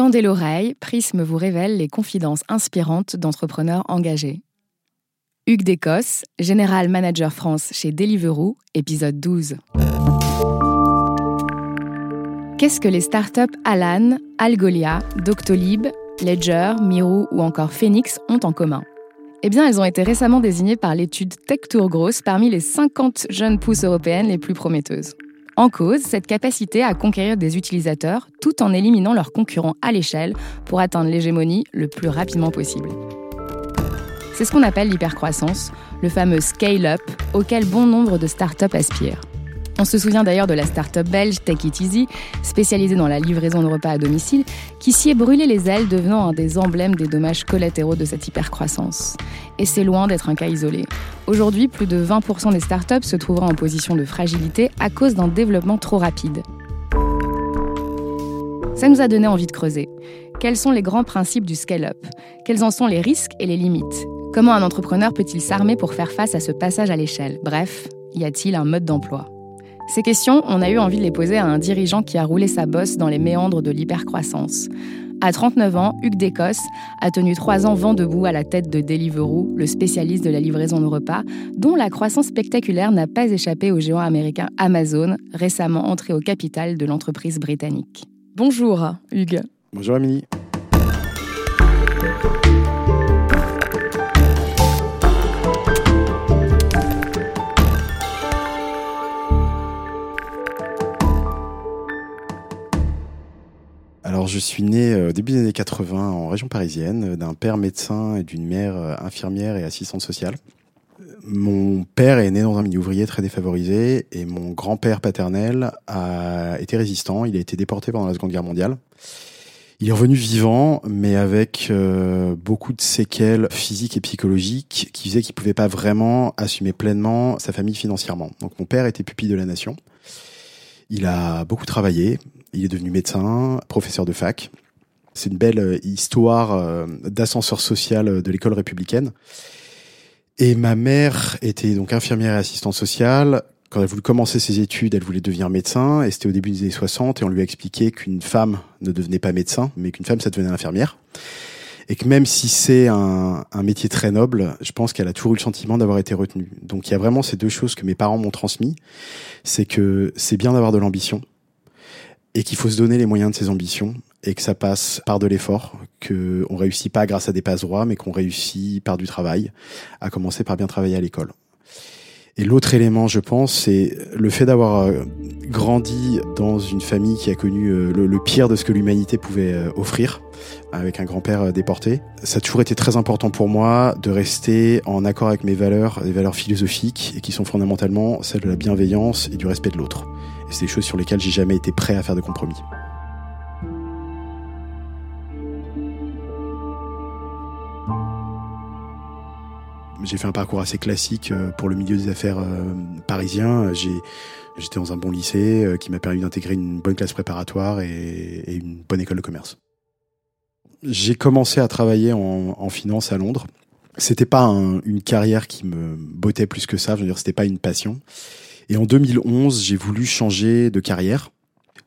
Tendez l'oreille, Prisme vous révèle les confidences inspirantes d'entrepreneurs engagés. Hugues Descosses, Général Manager France chez Deliveroo, épisode 12. Qu'est-ce que les startups Alan, Algolia, Doctolib, Ledger, Miro ou encore Phoenix ont en commun? Eh bien, elles ont été récemment désignées par l'étude Tech Tour Gross parmi les 50 jeunes pousses européennes les plus prometteuses. En cause, cette capacité à conquérir des utilisateurs tout en éliminant leurs concurrents à l'échelle pour atteindre l'hégémonie le plus rapidement possible. C'est ce qu'on appelle l'hypercroissance, le fameux scale-up auquel bon nombre de startups aspirent. On se souvient d'ailleurs de la start-up belge Take It Easy, spécialisée dans la livraison de repas à domicile, qui s'y est brûlé les ailes, devenant un des emblèmes des dommages collatéraux de cette hypercroissance. Et c'est loin d'être un cas isolé. Aujourd'hui, plus de 20% des startups se trouveraient en position de fragilité à cause d'un développement trop rapide. Ça nous a donné envie de creuser. Quels sont les grands principes du scale-up? Quels en sont les risques et les limites? Comment un entrepreneur peut-il s'armer pour faire face à ce passage à l'échelle? Bref, y a-t-il un mode d'emploi? Ces questions, on a eu envie de les poser à un dirigeant qui a roulé sa bosse dans les méandres de l'hypercroissance. À 39 ans, Hugues Descosses a tenu trois ans vent debout à la tête de Deliveroo, le spécialiste de la livraison de repas, dont la croissance spectaculaire n'a pas échappé au géant américain Amazon, récemment entré au capital de l'entreprise britannique. Bonjour, Hugues. Bonjour, Amélie. Alors, je suis né au début des années 80 en région parisienne, d'un père médecin et d'une mère infirmière et assistante sociale. Mon père est né dans un milieu ouvrier très défavorisé et mon grand-père paternel a été résistant. Il a été déporté pendant la Seconde Guerre mondiale. Il est revenu vivant, mais avec euh, beaucoup de séquelles physiques et psychologiques qui faisaient qu'il pouvait pas vraiment assumer pleinement sa famille financièrement. Donc mon père était pupille de la nation. Il a beaucoup travaillé. Il est devenu médecin, professeur de fac. C'est une belle euh, histoire euh, d'ascenseur social euh, de l'école républicaine. Et ma mère était donc infirmière et assistante sociale. Quand elle voulait commencer ses études, elle voulait devenir médecin. Et c'était au début des années 60. Et on lui a expliqué qu'une femme ne devenait pas médecin, mais qu'une femme, ça devenait infirmière. Et que même si c'est un, métier très noble, je pense qu'elle a toujours eu le sentiment d'avoir été retenue. Donc il y a vraiment ces deux choses que mes parents m'ont transmis. C'est que c'est bien d'avoir de l'ambition et qu'il faut se donner les moyens de ses ambitions et que ça passe par de l'effort, que on réussit pas grâce à des passes droits, mais qu'on réussit par du travail, à commencer par bien travailler à l'école. Et l'autre élément, je pense, c'est le fait d'avoir euh, grandi dans une famille qui a connu euh, le, pire de ce que l'humanité pouvait euh, offrir, avec un grand-père déporté. Ça a toujours été très important pour moi de rester en accord avec mes valeurs, des valeurs philosophiques, et qui sont fondamentalement celles de la bienveillance et du respect de l'autre. C'est des choses sur lesquelles j'ai jamais été prêt à faire de compromis. J'ai fait un parcours assez classique euh, pour le milieu des affaires euh, parisien. J'étais dans un bon lycée euh, qui m'a permis d'intégrer une bonne classe préparatoire et, une bonne école de commerce. J'ai commencé à travailler en, finance à Londres. C'était pas une carrière qui me bottait plus que ça. Je veux dire, c'était pas une passion. Et en 2011, j'ai voulu changer de carrière.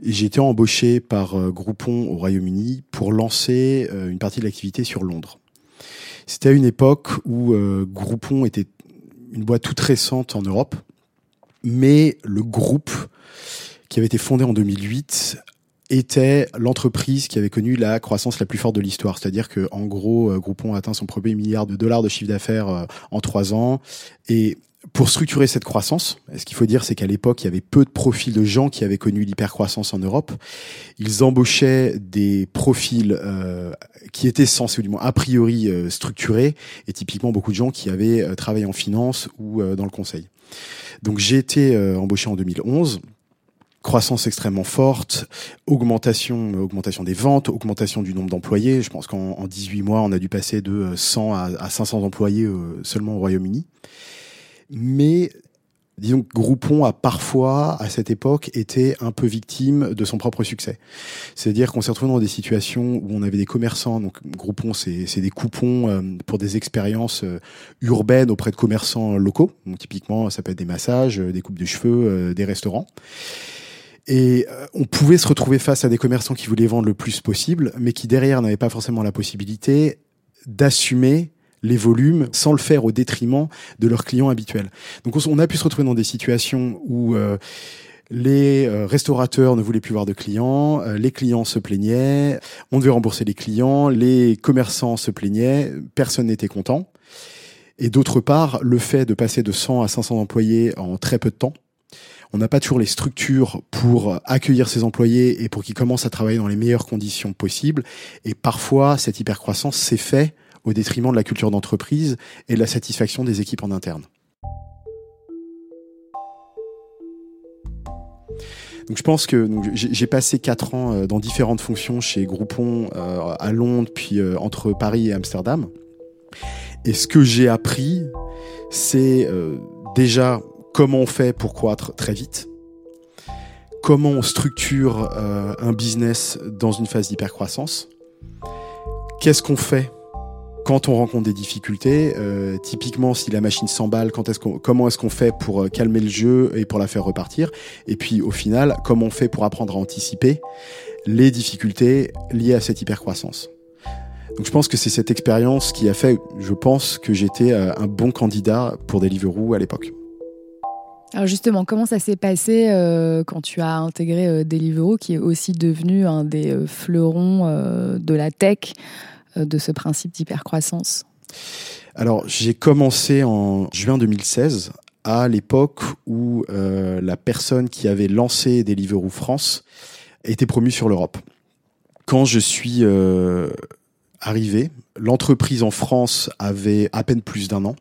J'ai été embauché par euh, Groupon au Royaume-Uni pour lancer euh, une partie de l'activité sur Londres. C'était à une époque où euh, Groupon était une boîte toute récente en Europe, mais le groupe qui avait été fondé en 2008 était l'entreprise qui avait connu la croissance la plus forte de l'histoire. C'est-à-dire que, en gros, Groupon a atteint son premier milliard de dollars de chiffre d'affaires en trois ans et pour structurer cette croissance, ce qu'il faut dire, c'est qu'à l'époque, il y avait peu de profils de gens qui avaient connu l'hypercroissance en Europe. Ils embauchaient des profils euh, qui étaient censés, du moins a priori, euh, structurés, et typiquement beaucoup de gens qui avaient euh, travaillé en finance ou euh, dans le conseil. Donc j'ai été embauché en 2011 croissance extrêmement forte, augmentation, augmentation des ventes, augmentation du nombre d'employés. Je pense qu'en 18 mois, on a dû passer de 100 à, à 500 employés seulement au Royaume-Uni. Mais disons que Groupon a parfois, à cette époque, été un peu victime de son propre succès. C'est-à-dire qu'on s'est retrouvé dans des situations où on avait des commerçants, donc Groupon, c'est des coupons euh, pour des expériences euh, urbaines auprès de commerçants locaux. Donc typiquement, ça peut être des massages, euh, des coupes de cheveux, des restaurants. Et on pouvait se retrouver face à des commerçants qui voulaient vendre le plus possible, mais qui derrière n'avaient pas forcément la possibilité d'assumer les volumes sans le faire au détriment de leurs clients habituels. Donc on a pu se retrouver dans des situations où euh, les euh, restaurateurs ne voulaient plus voir de clients, les clients se plaignaient, on devait rembourser les clients, les commerçants se plaignaient, personne n'était content. Et d'autre part, le fait de passer de 100 à 500 employés en très peu de temps, on n'a pas toujours les structures pour accueillir ses employés et pour qu'ils commencent à travailler dans les meilleures conditions possibles. Et parfois, cette hypercroissance s'est fait au détriment de la culture d'entreprise et de la satisfaction des équipes en interne. Donc je pense que j'ai passé quatre ans euh, dans différentes fonctions chez Groupon euh, à Londres, puis euh, entre Paris et Amsterdam. Et ce que j'ai appris, c'est déjà comment on fait pour croître très vite, comment on structure un business dans une phase d'hypercroissance, qu'est-ce qu'on fait quand on rencontre des difficultés, euh, typiquement si la machine s'emballe, comment est-ce qu'on fait pour euh, calmer le jeu et pour la faire repartir, et puis au final, comment on fait pour apprendre à anticiper les difficultés liées à cette hypercroissance? Donc je pense que c'est cette expérience qui a fait, je pense, que j'étais un bon candidat pour Deliveroo à l'époque. Alors justement, comment ça s'est passé euh, quand tu as intégré euh, Deliveroo, qui est aussi devenu un des euh, fleurons de la tech, de ce principe d'hypercroissance Alors j'ai commencé en juin 2016, à l'époque où la personne qui avait lancé Deliveroo France était promue sur l'Europe. Quand je suis arrivé, l'entreprise en France avait à peine plus d'un an.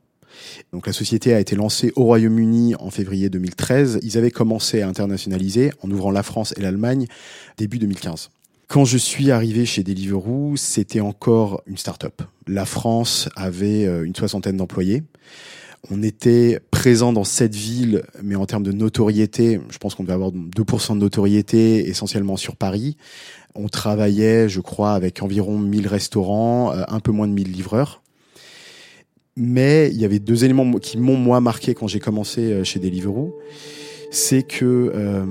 Donc la société a été lancée au Royaume-Uni en février 2013. Ils avaient commencé à internationaliser en ouvrant la France et l'Allemagne début 2015. Quand je suis arrivé chez Deliveroo, c'était encore une start-up. La France avait euh, une soixantaine d'employés. On était présent dans cette ville, mais en termes de notoriété, je pense qu'on devait avoir 2% de notoriété, essentiellement sur Paris. On travaillait, je crois, avec environ 1000 restaurants, euh, un peu moins de 1000 livreurs. Mais il y avait deux éléments qui m'ont moi marqué quand j'ai commencé euh, chez Deliveroo, c'est que euh,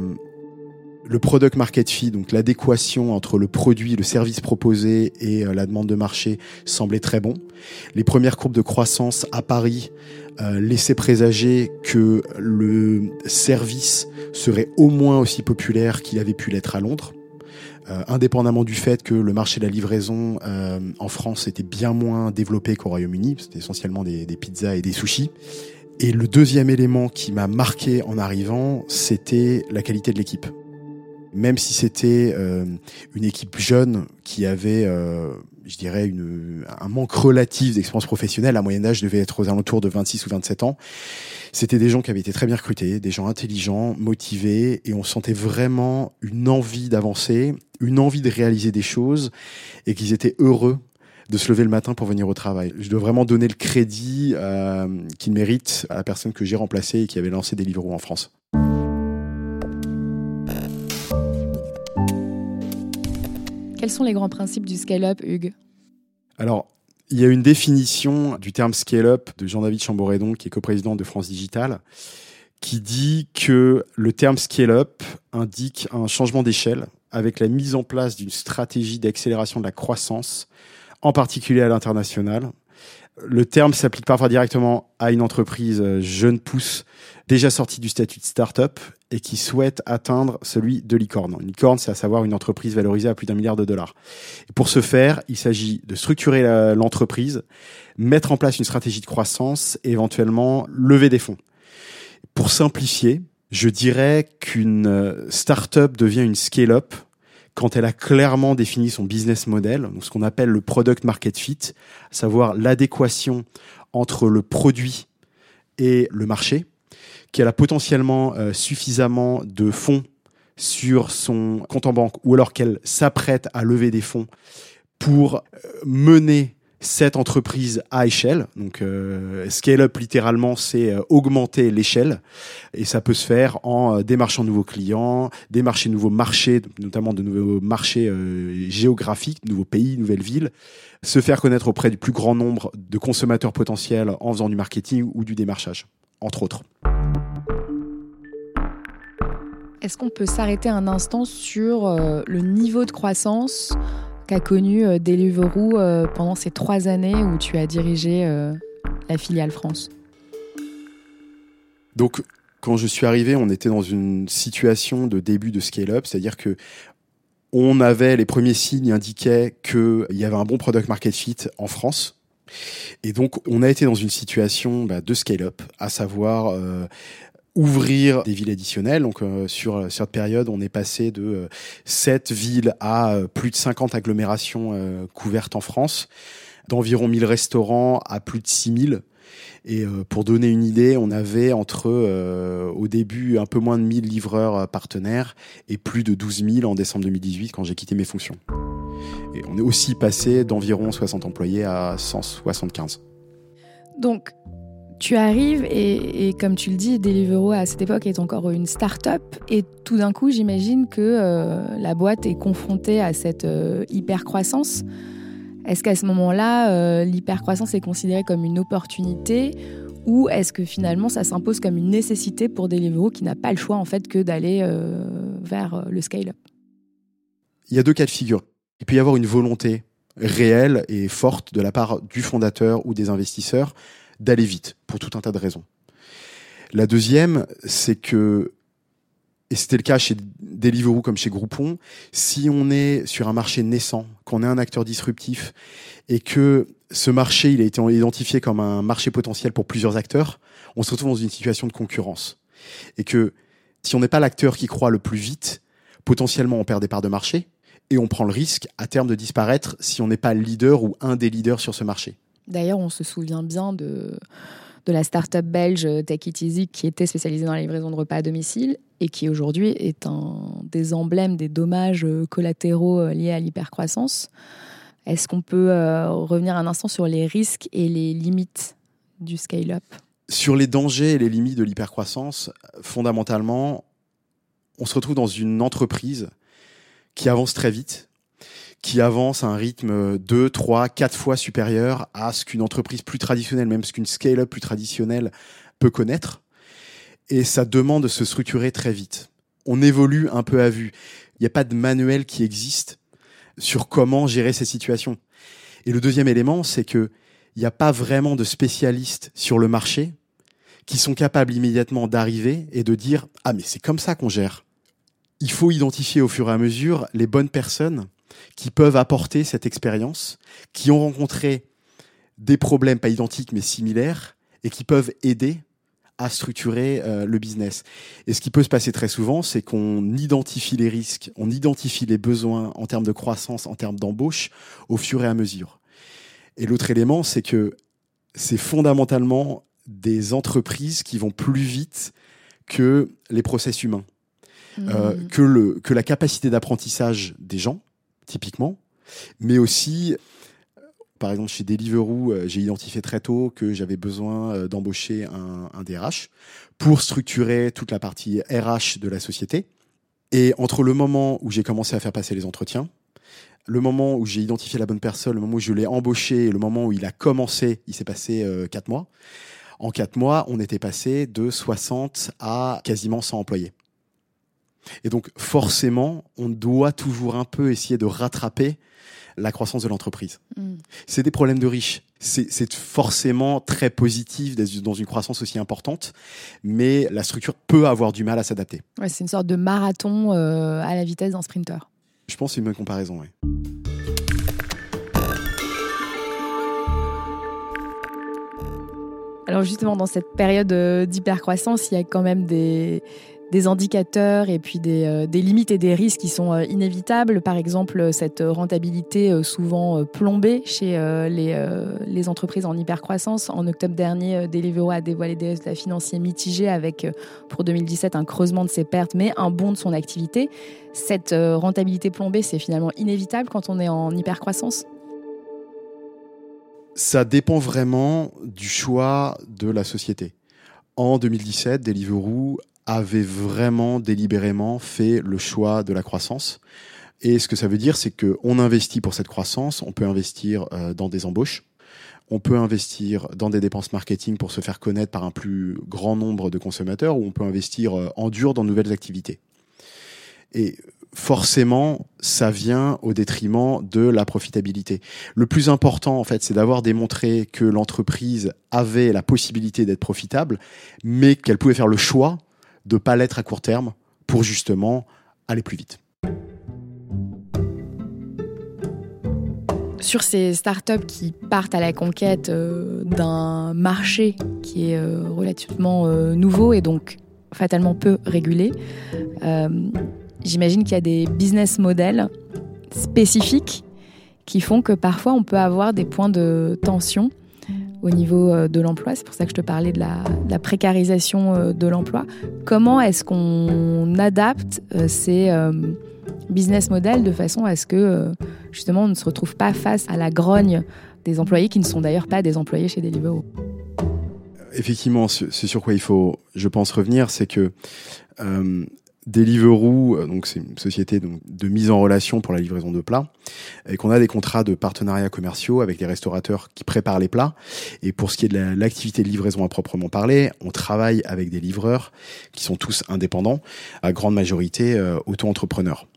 le product market fit, donc l'adéquation entre le produit, le service proposé et euh, la demande de marché semblait très bon. Les premières courbes de croissance à Paris laissaient présager que le service serait au moins aussi populaire qu'il avait pu l'être à Londres. Euh, indépendamment du fait que le marché de la livraison euh, en France était bien moins développé qu'au Royaume-Uni, c'était essentiellement des, pizzas et des sushis. Et le deuxième élément qui m'a marqué en arrivant, c'était la qualité de l'équipe. Même si c'était euh, une équipe jeune qui avait, je dirais, une, un manque relatif d'expérience professionnelle, la moyenne d'âge devait être aux alentours de 26 ou 27 ans, c'était des gens qui avaient été très bien recrutés, des gens intelligents, motivés, et on sentait vraiment une envie d'avancer, une envie de réaliser des choses, et qu'ils étaient heureux de se lever le matin pour venir au travail. Je dois vraiment donner le crédit euh, qu'il mérite à la personne que j'ai remplacée et qui avait lancé Deliveroo en France. Quels sont les grands principes du scale-up, Hugues Alors, il y a une définition du terme scale-up de Jean-David Chamboredon, qui est coprésident de France Digital, qui dit que le terme scale-up indique un changement d'échelle avec la mise en place d'une stratégie d'accélération de la croissance, en particulier à l'international. Le terme s'applique parfois directement à une entreprise jeune pousse déjà sortie du statut de start-up et qui souhaite atteindre celui de licorne. Une licorne, c'est à savoir une entreprise valorisée à plus d'un milliard de dollars. Pour ce faire, il s'agit de structurer l'entreprise, mettre en place une stratégie de croissance et éventuellement lever des fonds. Pour simplifier, je dirais qu'une euh, start-up devient une scale-up quand elle a clairement défini son business model, ce qu'on appelle le product market fit, à savoir l'adéquation entre le produit et le marché, qu'elle a potentiellement euh, suffisamment de fonds sur son compte en banque ou alors qu'elle s'apprête à lever des fonds pour euh, mener cette entreprise à échelle. Donc, euh, scale up littéralement, c'est augmenter l'échelle, et ça peut se faire en démarchant de nouveaux clients, démarcher de nouveaux marchés, notamment de nouveaux marchés géographiques, de nouveaux pays, nouvelles villes, se faire connaître auprès du plus grand nombre de consommateurs potentiels en faisant du marketing ou du démarchage, entre autres. Est-ce qu'on peut s'arrêter un instant sur euh, le niveau de croissance qu'a connu euh, Deliveroo euh, pendant ces trois années où tu as dirigé la filiale France Donc, quand je suis arrivé, on était dans une situation de début de scale-up, c'est-à-dire que on avait les premiers signes indiquaient qu'il y avait un bon product market fit en France. Et donc, on a été dans une situation bah, de scale-up, à savoir ouvrir des villes additionnelles. Donc euh, sur cette période, on est passé de euh, 7 villes à euh, plus de 50 agglomérations euh, couvertes en France, d'environ 1000 restaurants à plus de 6000. Et pour donner une idée, on avait entre au début un peu moins de 1000 livreurs partenaires et plus de 12 000 en décembre 2018 quand j'ai quitté mes fonctions. Et on est aussi passé d'environ 60 employés à 175. Donc, tu arrives et, comme tu le dis, Deliveroo à cette époque est encore une start-up et tout d'un coup, j'imagine que euh, la boîte est confrontée à cette euh, hyper-croissance. Est-ce qu'à ce, moment-là, euh, l'hyper-croissance est considérée comme une opportunité ou est-ce que finalement ça s'impose comme une nécessité pour Deliveroo qui n'a pas le choix en fait que d'aller vers le scale-up? Il y a deux cas de figure. Il peut y avoir une volonté réelle et forte de la part du fondateur ou des investisseurs d'aller vite, pour tout un tas de raisons. La deuxième, c'est que, et c'était le cas chez Deliveroo comme chez Groupon, si on est sur un marché naissant, qu'on est un acteur disruptif, et que ce marché, il a été identifié comme un marché potentiel pour plusieurs acteurs, on se retrouve dans une situation de concurrence. Et que si on n'est pas l'acteur qui croit le plus vite, potentiellement on perd des parts de marché, et on prend le risque à terme de disparaître si on n'est pas le leader ou un des leaders sur ce marché. D'ailleurs, on se souvient bien de, la start-up belge Take It Easy qui était spécialisée dans la livraison de repas à domicile et qui aujourd'hui est un des emblèmes des dommages collatéraux liés à l'hypercroissance. Est-ce qu'on peut euh, revenir un instant sur les risques et les limites du scale-up? Sur les dangers et les limites de l'hypercroissance, fondamentalement, on se retrouve dans une entreprise qui avance très vite, qui avance à un rythme 2, 3, 4 fois supérieur à ce qu'une entreprise plus traditionnelle, même ce qu'une scale-up plus traditionnelle peut connaître. Et ça demande de se structurer très vite. On évolue un peu à vue. Il n'y a pas de manuel qui existe sur comment gérer ces situations. Et le deuxième élément, c'est que il n'y a pas vraiment de spécialistes sur le marché qui sont capables immédiatement d'arriver et de dire ah mais c'est comme ça qu'on gère. Il faut identifier au fur et à mesure les bonnes personnes qui peuvent apporter cette expérience, qui ont rencontré des problèmes pas identiques mais similaires et qui peuvent aider à structurer euh, le business. Et ce qui peut se passer très souvent, c'est qu'on identifie les risques, on identifie les besoins en termes de croissance, en termes d'embauche, au fur et à mesure. Et l'autre élément, c'est que c'est fondamentalement des entreprises qui vont plus vite que les process humains, euh, mmh. que, le, que la capacité d'apprentissage des gens, typiquement, mais aussi par exemple, chez Deliveroo, euh, j'ai identifié très tôt que j'avais besoin euh, d'embaucher un, un, DRH pour structurer toute la partie RH de la société. Et entre le moment où j'ai commencé à faire passer les entretiens, le moment où j'ai identifié la bonne personne, le moment où je l'ai embauché le moment où il a commencé, il s'est passé euh, quatre mois. En quatre mois, on était passé de 60 à quasiment 100 employés. Et donc forcément, on doit toujours un peu essayer de rattraper la croissance de l'entreprise. Mm. C'est des problèmes de riches. C'est forcément très positif dans une croissance aussi importante, mais la structure peut avoir du mal à s'adapter. Ouais, c'est une sorte de marathon euh, à la vitesse d'un sprinter. Je pense que c'est une bonne comparaison, oui. Alors justement, dans cette période euh, d'hypercroissance, il y a quand même des, des indicateurs et puis des, euh, des, limites et des risques qui sont euh, inévitables. Par exemple, cette rentabilité euh, souvent plombée chez les, les, entreprises en hypercroissance. En octobre dernier, Deliveroo a dévoilé des résultats financiers mitigés avec, pour 2017, un creusement de ses pertes, mais un bond de son activité. Cette rentabilité plombée, c'est finalement inévitable quand on est en hypercroissance? Ça dépend vraiment du choix de la société. En 2017, Deliveroo avait vraiment délibérément fait le choix de la croissance. Et ce que ça veut dire, c'est qu'on investit pour cette croissance, on peut investir euh, dans des embauches, on peut investir dans des dépenses marketing pour se faire connaître par un plus grand nombre de consommateurs, ou on peut investir euh, en dur dans de nouvelles activités. Et forcément, ça vient au détriment de la profitabilité. Le plus important, en fait, c'est d'avoir démontré que l'entreprise avait la possibilité d'être profitable, mais qu'elle pouvait faire le choix de pas l'être à court terme pour justement aller plus vite. Sur ces startups qui partent à la conquête euh, d'un marché qui est euh, relativement euh, nouveau et donc fatalement peu régulé, j'imagine qu'il y a des business models spécifiques qui font que parfois on peut avoir des points de tension au niveau de l'emploi. C'est pour ça que je te parlais de la, précarisation de l'emploi. Comment est-ce qu'on adapte ces business model de façon à ce que euh, justement on ne se retrouve pas face à la grogne des employés qui ne sont d'ailleurs pas des employés chez Deliveroo? Effectivement, c'est sur quoi il faut, je pense, revenir, c'est que euh, Deliveroo, euh, donc c'est une société de mise en relation pour la livraison de plats, et qu'on a des contrats de partenariat commerciaux avec les restaurateurs qui préparent les plats. Et pour ce qui est de l'activité de livraison à proprement parler, on travaille avec des livreurs qui sont tous indépendants, à grande majorité auto-entrepreneurs.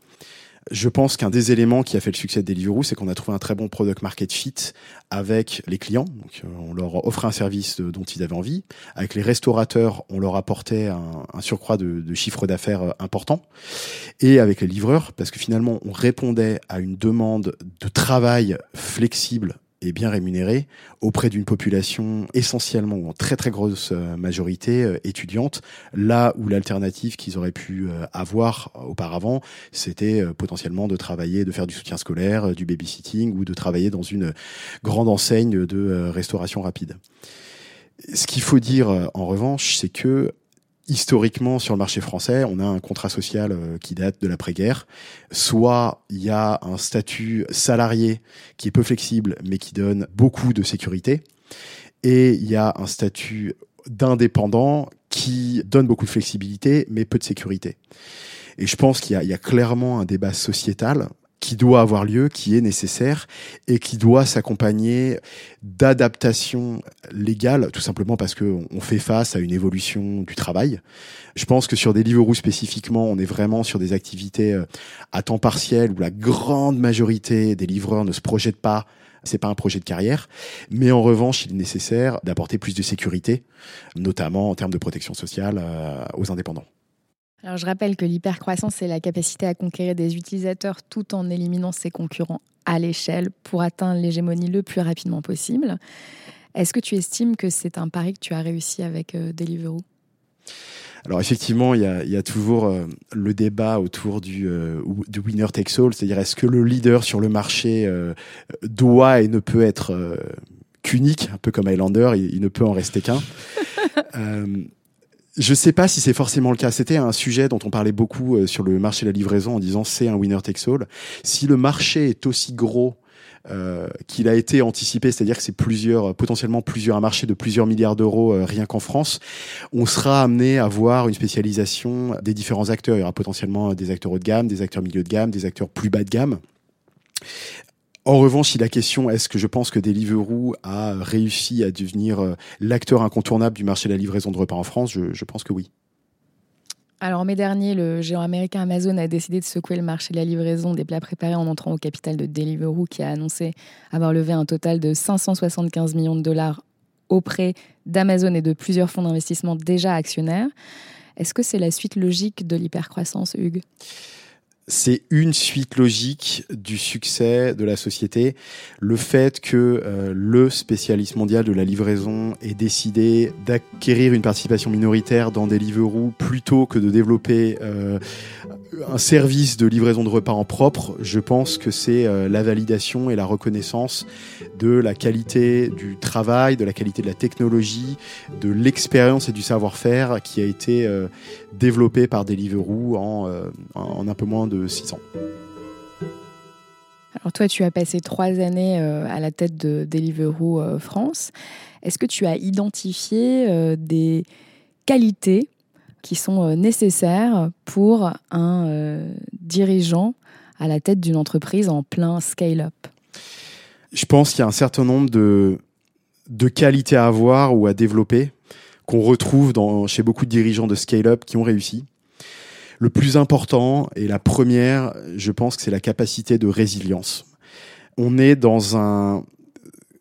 Je pense qu'un des éléments qui a fait le succès de Deliveroo, c'est qu'on a trouvé un très bon product market fit avec les clients. Donc, euh, on leur offrait un service dont ils avaient envie. Avec les restaurateurs, on leur apportait un, surcroît de, chiffre d'affaires euh, important. Et avec les livreurs, parce que finalement, on répondait à une demande de travail flexible bien rémunéré auprès d'une population essentiellement ou en très très grosse euh, majorité euh, étudiante, là où l'alternative qu'ils auraient pu euh, avoir auparavant, c'était potentiellement de travailler, de faire du soutien scolaire, du babysitting ou de travailler dans une grande enseigne de restauration rapide. Ce qu'il faut dire en revanche, c'est que historiquement sur le marché français, on a un contrat social euh, qui date de l'après-guerre. Soit il y a un statut salarié qui est peu flexible mais qui donne beaucoup de sécurité, et il y a un statut d'indépendant qui donne beaucoup de flexibilité mais peu de sécurité. Et je pense qu'il y, y, a clairement un débat sociétal qui doit avoir lieu, qui est nécessaire et qui doit s'accompagner d'adaptations légales, tout simplement parce qu'on fait face à une évolution du travail. Je pense que sur des Deliveroo spécifiquement, on est vraiment sur des activités euh, à temps partiel où la grande majorité des livreurs ne se projettent pas c'est pas un projet de carrière, mais en revanche, il est nécessaire d'apporter plus de sécurité, notamment en termes de protection sociale euh, aux indépendants. Alors, je rappelle que l'hypercroissance, c'est la capacité à conquérir des utilisateurs tout en éliminant ses concurrents à l'échelle pour atteindre l'hégémonie le plus rapidement possible. Est-ce que tu estimes que c'est un pari que tu as réussi avec euh, Deliveroo? Alors effectivement, il y a, toujours euh, le débat autour du, euh, du winner takes all, c'est-à-dire est-ce que le leader sur le marché doit et ne peut être qu'unique, un peu comme Highlander, il, il ne peut en rester qu'un. Je sais pas si c'est forcément le cas. C'était un sujet dont on parlait beaucoup euh, sur le marché de la livraison en disant c'est un winner takes all. Si le marché est aussi gros euh, qu'il a été anticipé, c'est-à-dire que c'est plusieurs, potentiellement plusieurs, un marché de plusieurs milliards d'euros euh, rien qu'en France, on sera amené à voir une spécialisation des différents acteurs. Il y aura potentiellement des acteurs haut de gamme, des acteurs milieu de gamme, des acteurs plus bas de gamme. En revanche, si la question est-ce que je pense que Deliveroo a réussi à devenir euh, l'acteur incontournable du marché de la livraison de repas en France, je, pense que oui. Alors en mai dernier, le géant américain Amazon a décidé de secouer le marché de la livraison des plats préparés en entrant au capital de Deliveroo qui a annoncé avoir levé un total de 575 millions de dollars auprès d'Amazon et de plusieurs fonds d'investissement déjà actionnaires. Est-ce que c'est la suite logique de l'hypercroissance, Hugues? C'est une suite logique du succès de la société. Le fait que euh, le spécialiste mondial de la livraison ait décidé d'acquérir une participation minoritaire dans Deliveroo plutôt que de développer euh, un service de livraison de repas en propre, je pense que c'est euh, la validation et la reconnaissance de la qualité du travail, de la qualité de la technologie, de l'expérience et du savoir-faire qui a été développé par Deliveroo en, en un peu moins de 600. Alors toi, tu as passé trois années euh, à la tête de Deliveroo euh, France. Est-ce que tu as identifié euh, des qualités qui sont nécessaires pour un dirigeant à la tête d'une entreprise en plein scale-up? Je pense qu'il y a un certain nombre de, de qualités à avoir ou à développer qu'on retrouve dans, chez beaucoup de dirigeants de scale-up qui ont réussi. Le plus important et la première, je pense que c'est la capacité de résilience. On est dans un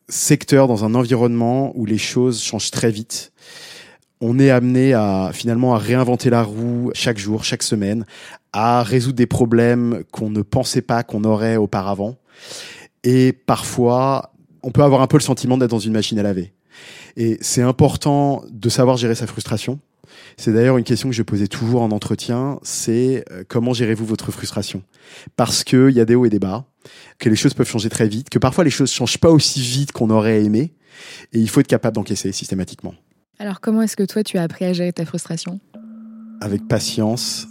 secteur, dans un environnement où les choses changent très vite. On est amené à finalement à réinventer la roue chaque jour, chaque semaine, à résoudre des problèmes qu'on ne pensait pas qu'on aurait auparavant. Et parfois, on peut avoir un peu le sentiment d'être dans une machine à laver. Et c'est important de savoir gérer sa frustration. C'est d'ailleurs une question que je posais toujours en entretien, c'est euh, comment gérez-vous votre frustration? Parce qu'il y a des hauts et des bas, que les choses peuvent changer très vite, que parfois les choses ne changent pas aussi vite qu'on aurait aimé, et il faut être capable d'encaisser systématiquement. Alors comment est-ce que toi tu as appris à gérer ta frustration? Avec patience,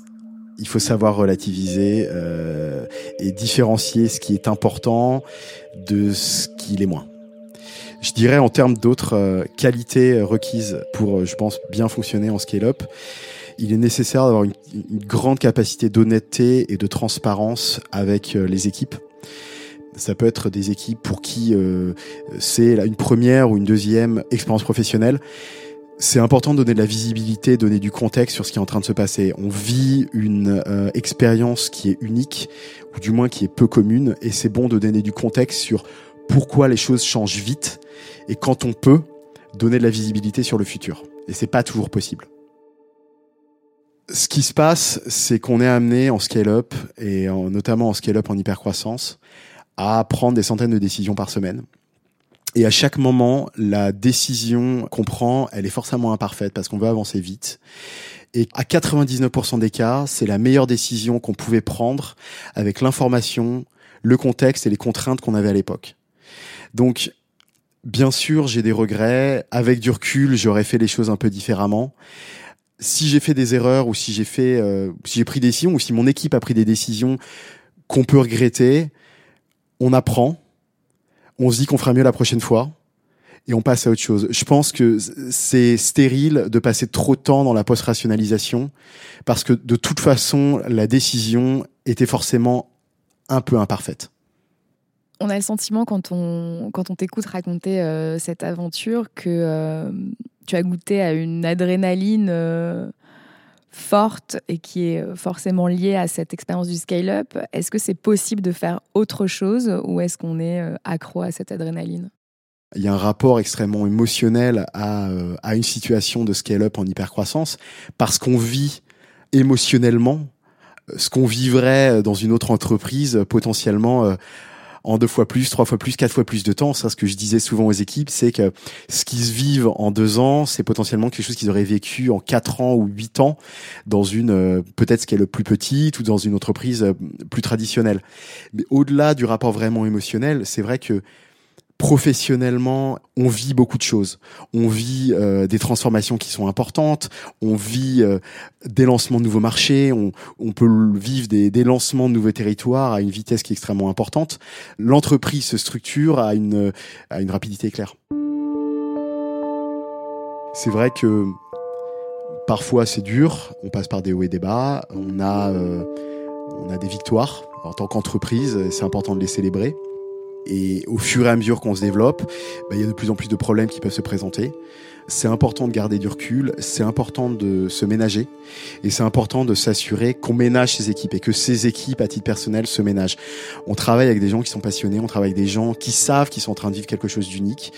il faut savoir relativiser euh, et différencier ce qui est important de ce qui l'est moins. Je dirais en termes d'autres euh, qualités requises pour, euh, je pense, bien fonctionner en scale-up, il est nécessaire d'avoir une, grande capacité d'honnêteté et de transparence avec euh, les équipes. Ça peut être des équipes pour qui c'est une première ou une deuxième expérience professionnelle. C'est important de donner de la visibilité, donner du contexte sur ce qui est en train de se passer. On vit une expérience qui est unique, ou du moins qui est peu commune, et c'est bon de donner du contexte sur pourquoi les choses changent vite et quand on peut donner de la visibilité sur le futur. Et c'est pas toujours possible. Ce qui se passe, c'est qu'on est amené en scale-up et notamment en scale-up en hypercroissance à prendre des centaines de décisions par semaine. Et à chaque moment, la décision qu'on prend, elle est forcément imparfaite parce qu'on veut avancer vite. Et à 99% des cas, c'est la meilleure décision qu'on pouvait prendre avec l'information, le contexte et les contraintes qu'on avait à l'époque. Donc, bien sûr, j'ai des regrets. Avec du recul, j'aurais fait les choses un peu différemment. Si j'ai fait des erreurs ou si j'ai fait, euh, si j'ai pris des décisions ou si mon équipe a pris des décisions qu'on peut regretter, on apprend. On se dit qu'on fera mieux la prochaine fois et on passe à autre chose. Je pense que c'est stérile de passer trop de temps dans la post-rationalisation parce que de toute façon, la décision était forcément un peu imparfaite on a le sentiment quand on, quand on t'écoute raconter euh, cette aventure que euh, tu as goûté à une adrénaline euh, forte et qui est forcément liée à cette expérience du scale-up. Est-ce que c'est possible de faire autre chose ou est-ce qu'on est accro à cette adrénaline? Il y a un rapport extrêmement émotionnel à, à une situation de scale-up en hypercroissance parce qu'on vit émotionnellement ce qu'on vivrait dans une autre entreprise potentiellement en deux fois plus, trois fois plus, quatre fois plus de temps. Ça, ce que je disais souvent aux équipes, c'est que ce qu'ils vivent en deux ans, c'est potentiellement quelque chose qu'ils auraient vécu en quatre ans ou huit ans dans une euh, peut-être ce qui est le plus petite ou dans une entreprise euh, plus traditionnelle. Mais au-delà du rapport vraiment émotionnel, c'est vrai que professionnellement, on vit beaucoup de choses. On vit euh, des transformations qui sont importantes, on vit euh, des lancements de nouveaux marchés, on, peut vivre des, lancements de nouveaux territoires à une vitesse qui est extrêmement importante. L'entreprise se structure à une, à une rapidité éclair. C'est vrai que parfois c'est dur, on passe par des hauts et des bas, on a, euh, on a des victoires en tant qu'entreprise, c'est important de les célébrer. Et au fur et à mesure qu'on se développe, bah, il y a de plus en plus de problèmes qui peuvent se présenter. C'est important de garder du recul, c'est important de se ménager et c'est important de s'assurer qu'on ménage ses équipes et que ces équipes à titre personnel se ménagent. On travaille avec des gens qui sont passionnés, on travaille avec des gens qui savent qu'ils sont en train de vivre quelque chose d'unique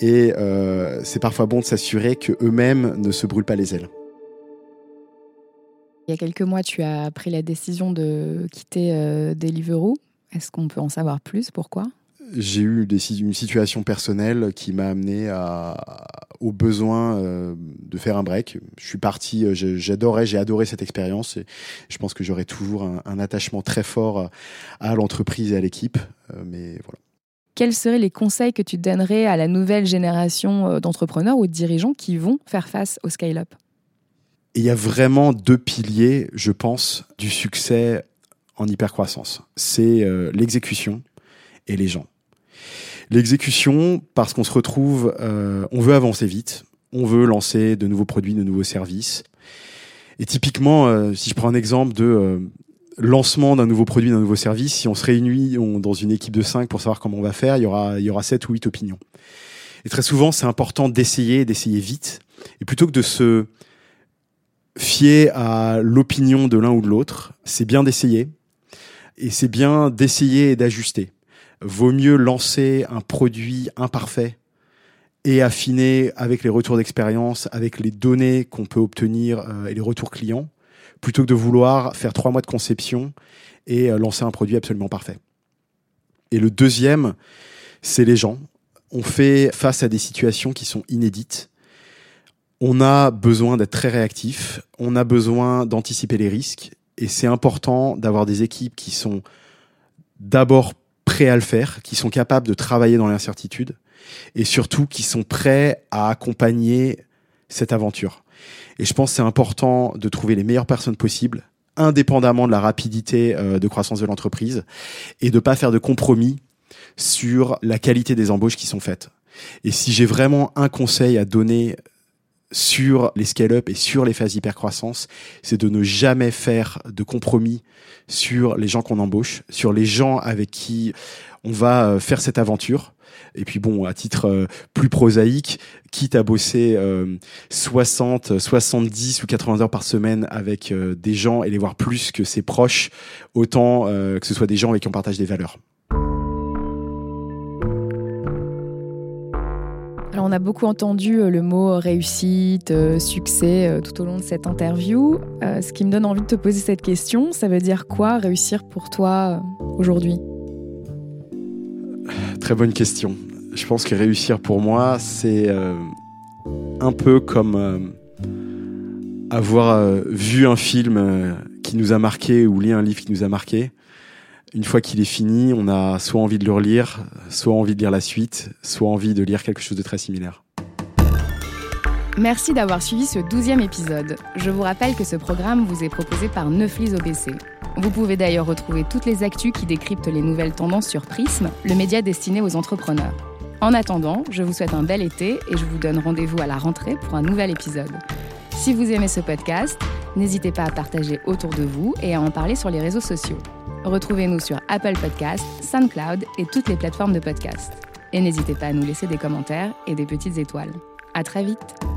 et euh, c'est parfois bon de s'assurer que eux-mêmes ne se brûlent pas les ailes. Il y a quelques mois, tu as pris la décision de quitter euh, Deliveroo. Est-ce qu'on peut en savoir plus? Pourquoi? J'ai eu une situation personnelle qui m'a amené au besoin euh, de faire un break. Je suis parti, euh, j'adorais, j'ai adoré cette expérience et je pense que j'aurai toujours un, attachement très fort à l'entreprise et à l'équipe. Euh, mais voilà. Quels seraient les conseils que tu donnerais à la nouvelle génération d'entrepreneurs ou de dirigeants qui vont faire face au scale-up? Il y a vraiment deux piliers, je pense, du succès en hypercroissance. C'est euh, l'exécution et les gens. L'exécution, parce qu'on se retrouve, euh, on veut avancer vite, on veut lancer de nouveaux produits, de nouveaux services. Et typiquement, euh, si je prends un exemple de lancement d'un nouveau produit, d'un nouveau service, si on se réunit dans une équipe de 5 pour savoir comment on va faire, il y aura, il y aura 7 ou 8 opinions. Et très souvent, c'est important d'essayer, d'essayer vite. Et plutôt que de se fier à l'opinion de l'un ou de l'autre. C'est bien d'essayer et c'est bien d'essayer et d'ajuster. Vaut mieux lancer un produit imparfait et affiner avec les retours d'expérience, avec les données qu'on peut obtenir euh, et les retours clients, plutôt que de vouloir faire trois mois de conception et euh, lancer un produit absolument parfait. Et le deuxième, c'est les gens. On fait face à des situations qui sont inédites. On a besoin d'être très réactif, on a besoin d'anticiper les risques, et c'est important d'avoir des équipes qui sont d'abord prêts à le faire, qui sont capables de travailler dans l'incertitude, et surtout qui sont prêts à accompagner cette aventure. Et je pense que c'est important de trouver les meilleures personnes possibles, indépendamment de la rapidité euh, de croissance de l'entreprise, et de pas faire de compromis sur la qualité des embauches qui sont faites. Et si j'ai vraiment un conseil à donner sur les scale-up et sur les phases hypercroissance, c'est de ne jamais faire de compromis sur les gens qu'on embauche, sur les gens avec qui on va euh, faire cette aventure. Et puis bon, à titre euh, plus prosaïque, quitte à bosser 60, 70 ou 80 heures par semaine avec euh, des gens et les voir plus que ses proches, autant que ce soit des gens avec qui on partage des valeurs. On a beaucoup entendu le mot réussite, succès tout au long de cette interview. ce qui me donne envie de te poser cette question, ça veut dire quoi réussir pour toi aujourd'hui? Très bonne question. Je pense que réussir pour moi, c'est euh, un peu comme euh, avoir euh, vu un film qui nous a marqué ou lu un livre qui nous a marqué. Une fois qu'il est fini, on a soit envie de le relire, soit envie de lire la suite, soit envie de lire quelque chose de très similaire. Merci d'avoir suivi ce douzième épisode. Je vous rappelle que ce programme vous est proposé par Neuflis OBC. Vous pouvez d'ailleurs retrouver toutes les actus qui décryptent les nouvelles tendances sur Prism, le média destiné aux entrepreneurs. En attendant, je vous souhaite un bel été et je vous donne rendez-vous à la rentrée pour un nouvel épisode. Si vous aimez ce podcast, n'hésitez pas à partager autour de vous et à en parler sur les réseaux sociaux. Retrouvez-nous sur Apple Podcasts, SoundCloud et toutes les plateformes de podcast. Et n'hésitez pas à nous laisser des commentaires et des petites étoiles. À très vite!